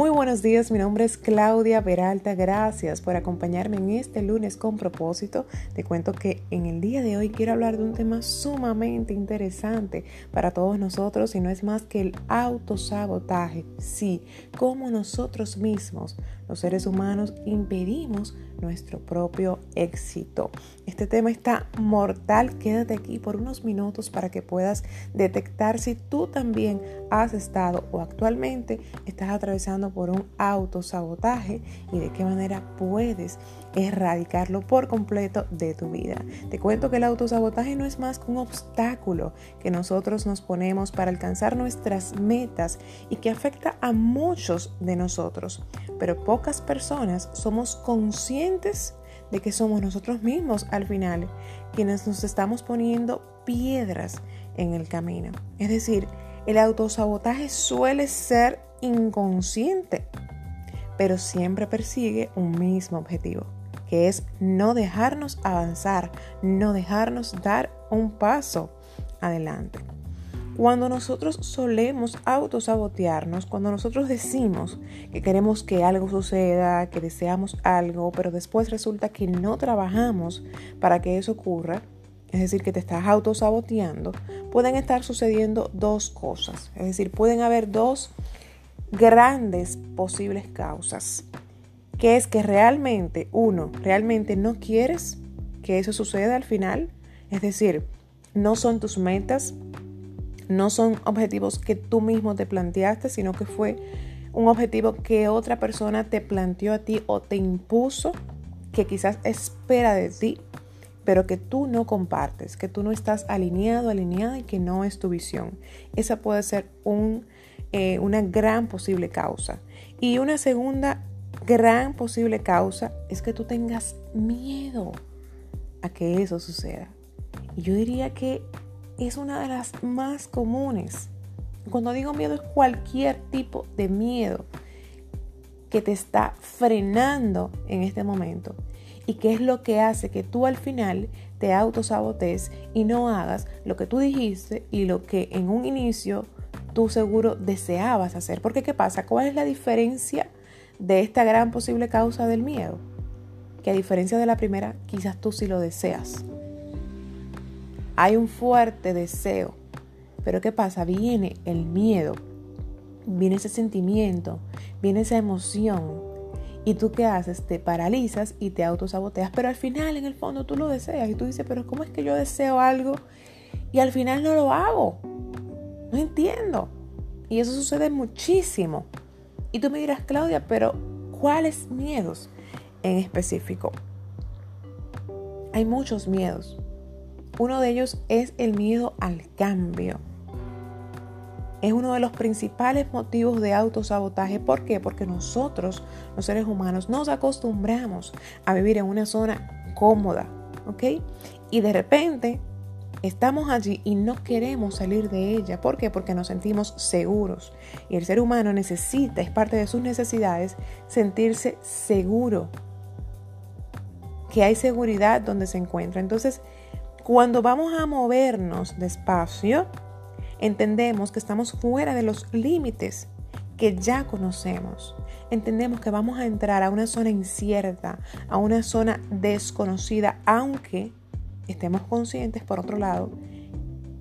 Muy buenos días, mi nombre es Claudia Peralta. Gracias por acompañarme en este lunes con propósito. Te cuento que en el día de hoy quiero hablar de un tema sumamente interesante para todos nosotros y no es más que el autosabotaje. Sí, cómo nosotros mismos, los seres humanos, impedimos nuestro propio éxito. Este tema está mortal. Quédate aquí por unos minutos para que puedas detectar si tú también has estado o actualmente estás atravesando por un autosabotaje y de qué manera puedes erradicarlo por completo de tu vida. Te cuento que el autosabotaje no es más que un obstáculo que nosotros nos ponemos para alcanzar nuestras metas y que afecta a muchos de nosotros, pero pocas personas somos conscientes de que somos nosotros mismos al final quienes nos estamos poniendo piedras en el camino. Es decir, el autosabotaje suele ser inconsciente, pero siempre persigue un mismo objetivo, que es no dejarnos avanzar, no dejarnos dar un paso adelante. Cuando nosotros solemos autosabotearnos, cuando nosotros decimos que queremos que algo suceda, que deseamos algo, pero después resulta que no trabajamos para que eso ocurra, es decir, que te estás autosaboteando, pueden estar sucediendo dos cosas. Es decir, pueden haber dos grandes posibles causas. Que es que realmente, uno, realmente no quieres que eso suceda al final. Es decir, no son tus metas, no son objetivos que tú mismo te planteaste, sino que fue un objetivo que otra persona te planteó a ti o te impuso, que quizás espera de ti pero que tú no compartes, que tú no estás alineado, alineada y que no es tu visión. Esa puede ser un, eh, una gran posible causa. Y una segunda gran posible causa es que tú tengas miedo a que eso suceda. Yo diría que es una de las más comunes. Cuando digo miedo es cualquier tipo de miedo que te está frenando en este momento y qué es lo que hace que tú al final te autosabotes y no hagas lo que tú dijiste y lo que en un inicio tú seguro deseabas hacer. Porque ¿qué pasa? ¿Cuál es la diferencia de esta gran posible causa del miedo? Que a diferencia de la primera, quizás tú sí lo deseas. Hay un fuerte deseo. Pero ¿qué pasa? Viene el miedo, viene ese sentimiento, viene esa emoción, ¿Y tú qué haces? Te paralizas y te autosaboteas, pero al final en el fondo tú lo deseas y tú dices, pero ¿cómo es que yo deseo algo y al final no lo hago? No entiendo. Y eso sucede muchísimo. Y tú me dirás, Claudia, pero ¿cuáles miedos en específico? Hay muchos miedos. Uno de ellos es el miedo al cambio es uno de los principales motivos de autosabotaje. ¿Por qué? Porque nosotros, los seres humanos, nos acostumbramos a vivir en una zona cómoda, ¿ok? Y de repente estamos allí y no queremos salir de ella. ¿Por qué? Porque nos sentimos seguros. Y el ser humano necesita, es parte de sus necesidades, sentirse seguro. Que hay seguridad donde se encuentra. Entonces, cuando vamos a movernos despacio, Entendemos que estamos fuera de los límites que ya conocemos. Entendemos que vamos a entrar a una zona incierta, a una zona desconocida, aunque estemos conscientes, por otro lado,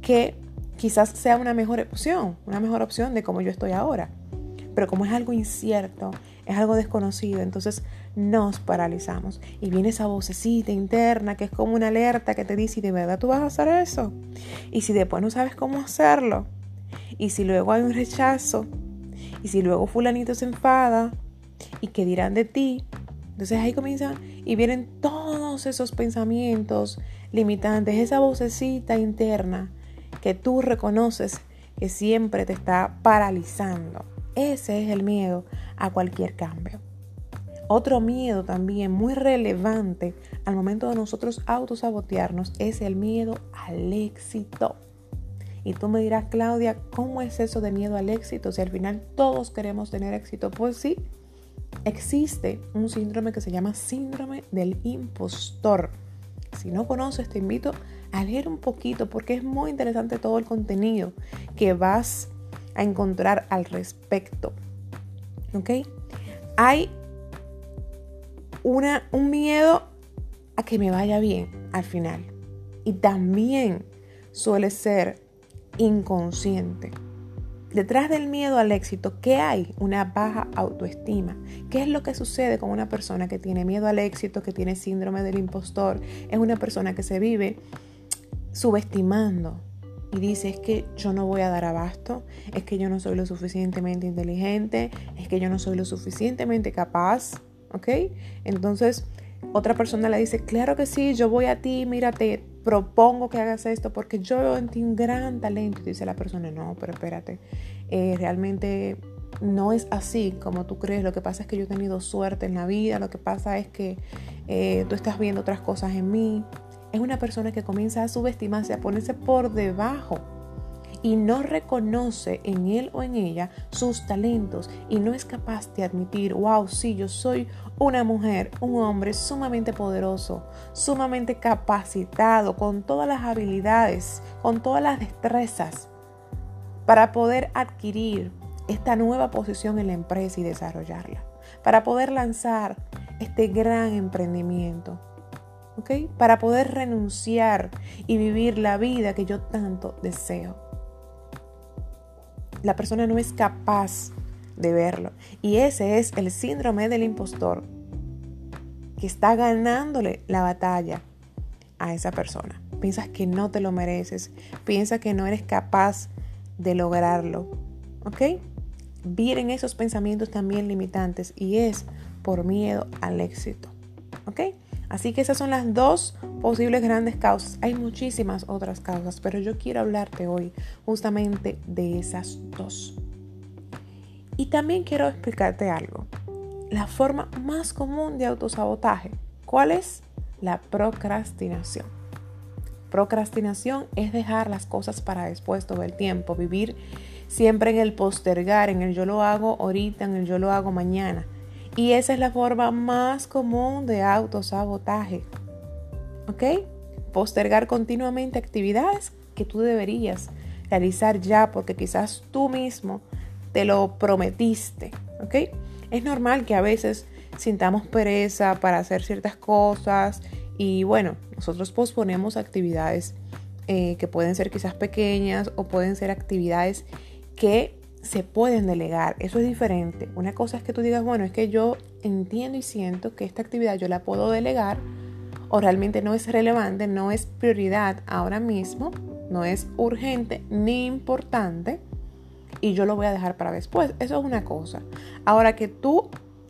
que quizás sea una mejor opción, una mejor opción de como yo estoy ahora. Pero como es algo incierto, es algo desconocido, entonces nos paralizamos. Y viene esa vocecita interna que es como una alerta que te dice, de verdad tú vas a hacer eso? Y si después no sabes cómo hacerlo, y si luego hay un rechazo, y si luego fulanito se enfada, y qué dirán de ti, entonces ahí comienzan y vienen todos esos pensamientos limitantes, esa vocecita interna que tú reconoces que siempre te está paralizando. Ese es el miedo a cualquier cambio. Otro miedo también muy relevante al momento de nosotros autosabotearnos es el miedo al éxito. Y tú me dirás, Claudia, ¿cómo es eso de miedo al éxito? Si al final todos queremos tener éxito. Pues sí, existe un síndrome que se llama síndrome del impostor. Si no conoces, te invito a leer un poquito porque es muy interesante todo el contenido que vas a encontrar al respecto. ¿Ok? Hay una, un miedo a que me vaya bien al final. Y también suele ser inconsciente. Detrás del miedo al éxito, ¿qué hay? Una baja autoestima. ¿Qué es lo que sucede con una persona que tiene miedo al éxito, que tiene síndrome del impostor? Es una persona que se vive subestimando y dice es que yo no voy a dar abasto, es que yo no soy lo suficientemente inteligente, es que yo no soy lo suficientemente capaz, ¿ok? Entonces otra persona le dice, claro que sí, yo voy a ti, mírate, propongo que hagas esto porque yo veo en ti un gran talento. Y dice la persona, no, pero espérate, eh, realmente no es así como tú crees. Lo que pasa es que yo he tenido suerte en la vida, lo que pasa es que eh, tú estás viendo otras cosas en mí. Es una persona que comienza a subestimarse, a ponerse por debajo y no reconoce en él o en ella sus talentos y no es capaz de admitir, wow, sí, yo soy una mujer, un hombre sumamente poderoso, sumamente capacitado, con todas las habilidades, con todas las destrezas para poder adquirir esta nueva posición en la empresa y desarrollarla, para poder lanzar este gran emprendimiento. Para poder renunciar y vivir la vida que yo tanto deseo la persona no es capaz de verlo. Y ese es el síndrome del impostor que está ganándole la batalla a esa persona. Piensas que no te lo mereces, piensas que no eres capaz de lograrlo. ¿Ok? Vienen esos pensamientos también limitantes y es por miedo al éxito. ¿Ok? Así que esas son las dos posibles grandes causas. Hay muchísimas otras causas, pero yo quiero hablarte hoy justamente de esas dos. Y también quiero explicarte algo. La forma más común de autosabotaje, ¿cuál es? La procrastinación. Procrastinación es dejar las cosas para después todo el tiempo, vivir siempre en el postergar, en el yo lo hago ahorita, en el yo lo hago mañana. Y esa es la forma más común de autosabotaje. ¿Ok? Postergar continuamente actividades que tú deberías realizar ya porque quizás tú mismo te lo prometiste. ¿Ok? Es normal que a veces sintamos pereza para hacer ciertas cosas y bueno, nosotros posponemos actividades eh, que pueden ser quizás pequeñas o pueden ser actividades que se pueden delegar. Eso es diferente. Una cosa es que tú digas, bueno, es que yo entiendo y siento que esta actividad yo la puedo delegar o realmente no es relevante, no es prioridad ahora mismo, no es urgente ni importante y yo lo voy a dejar para después. Eso es una cosa. Ahora que tú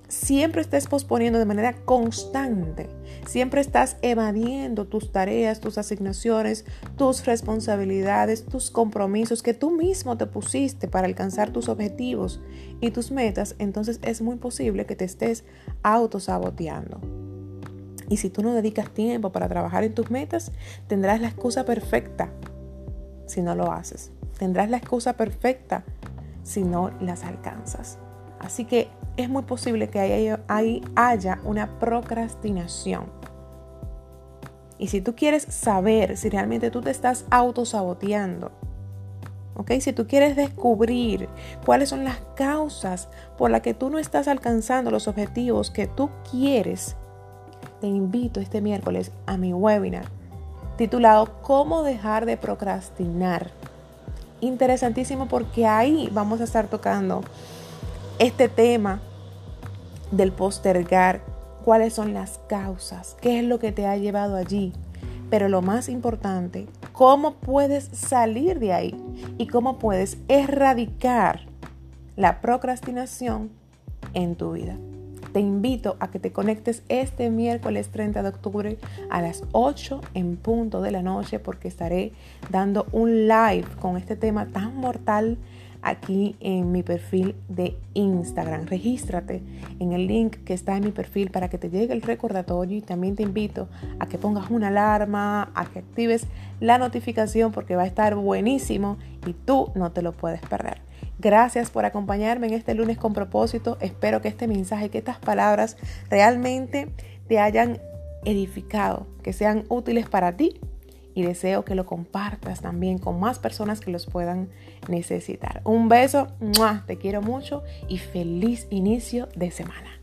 siempre estés posponiendo de manera constante, siempre estás evadiendo tus tareas, tus asignaciones, tus responsabilidades, tus compromisos que tú mismo te pusiste para alcanzar tus objetivos y tus metas, entonces es muy posible que te estés autosaboteando. Y si tú no dedicas tiempo para trabajar en tus metas, tendrás la excusa perfecta si no lo haces. Tendrás la excusa perfecta si no las alcanzas. Así que es muy posible que ahí, haya una procrastinación. Y si tú quieres saber si realmente tú te estás autosaboteando, ¿ok? Si tú quieres descubrir cuáles son las causas por las que tú no estás alcanzando los objetivos que tú quieres, te invito este miércoles a mi webinar titulado ¿Cómo dejar de procrastinar? Interesantísimo porque ahí vamos a estar tocando este tema del postergar, cuáles son las causas, qué es lo que te ha llevado allí. Pero lo más importante, cómo puedes salir de ahí y cómo puedes erradicar la procrastinación en tu vida. Te invito a que te conectes este miércoles 30 de octubre a las 8 en punto de la noche porque estaré dando un live con este tema tan mortal aquí en mi perfil de Instagram. Regístrate en el link que está en mi perfil para que te llegue el recordatorio y también te invito a que pongas una alarma, a que actives la notificación porque va a estar buenísimo y tú no te lo puedes perder. Gracias por acompañarme en este lunes con propósito. Espero que este mensaje, que estas palabras realmente te hayan edificado, que sean útiles para ti y deseo que lo compartas también con más personas que los puedan necesitar. Un beso, te quiero mucho y feliz inicio de semana.